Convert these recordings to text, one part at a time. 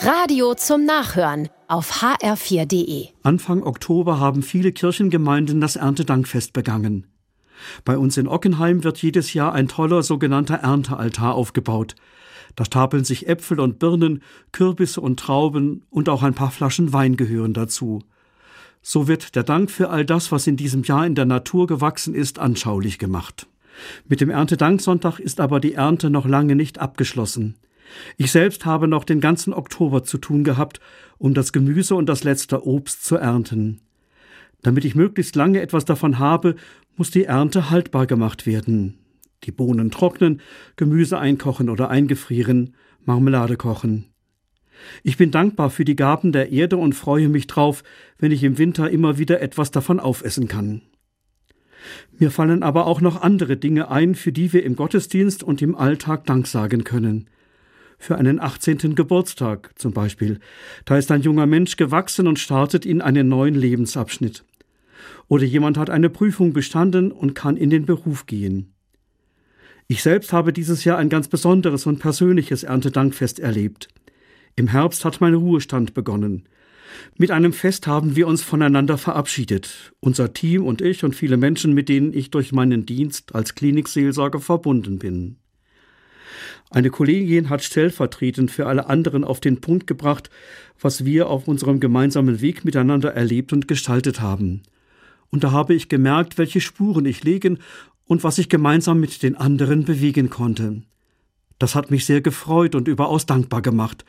Radio zum Nachhören auf hr4.de. Anfang Oktober haben viele Kirchengemeinden das Erntedankfest begangen. Bei uns in Ockenheim wird jedes Jahr ein toller sogenannter Erntealtar aufgebaut. Da stapeln sich Äpfel und Birnen, Kürbisse und Trauben und auch ein paar Flaschen Wein gehören dazu. So wird der Dank für all das, was in diesem Jahr in der Natur gewachsen ist, anschaulich gemacht. Mit dem Erntedanksonntag ist aber die Ernte noch lange nicht abgeschlossen. Ich selbst habe noch den ganzen Oktober zu tun gehabt, um das Gemüse und das letzte Obst zu ernten. Damit ich möglichst lange etwas davon habe, muss die Ernte haltbar gemacht werden. Die Bohnen trocknen, Gemüse einkochen oder eingefrieren, Marmelade kochen. Ich bin dankbar für die Gaben der Erde und freue mich drauf, wenn ich im Winter immer wieder etwas davon aufessen kann. Mir fallen aber auch noch andere Dinge ein, für die wir im Gottesdienst und im Alltag Dank sagen können für einen 18. Geburtstag zum Beispiel. Da ist ein junger Mensch gewachsen und startet in einen neuen Lebensabschnitt. Oder jemand hat eine Prüfung bestanden und kann in den Beruf gehen. Ich selbst habe dieses Jahr ein ganz besonderes und persönliches Erntedankfest erlebt. Im Herbst hat mein Ruhestand begonnen. Mit einem Fest haben wir uns voneinander verabschiedet, unser Team und ich und viele Menschen, mit denen ich durch meinen Dienst als Klinikseelsorger verbunden bin. Eine Kollegin hat stellvertretend für alle anderen auf den Punkt gebracht, was wir auf unserem gemeinsamen Weg miteinander erlebt und gestaltet haben. Und da habe ich gemerkt, welche Spuren ich legen und was ich gemeinsam mit den anderen bewegen konnte. Das hat mich sehr gefreut und überaus dankbar gemacht,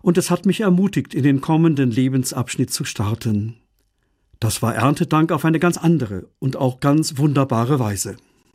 und es hat mich ermutigt, in den kommenden Lebensabschnitt zu starten. Das war Erntedank auf eine ganz andere und auch ganz wunderbare Weise.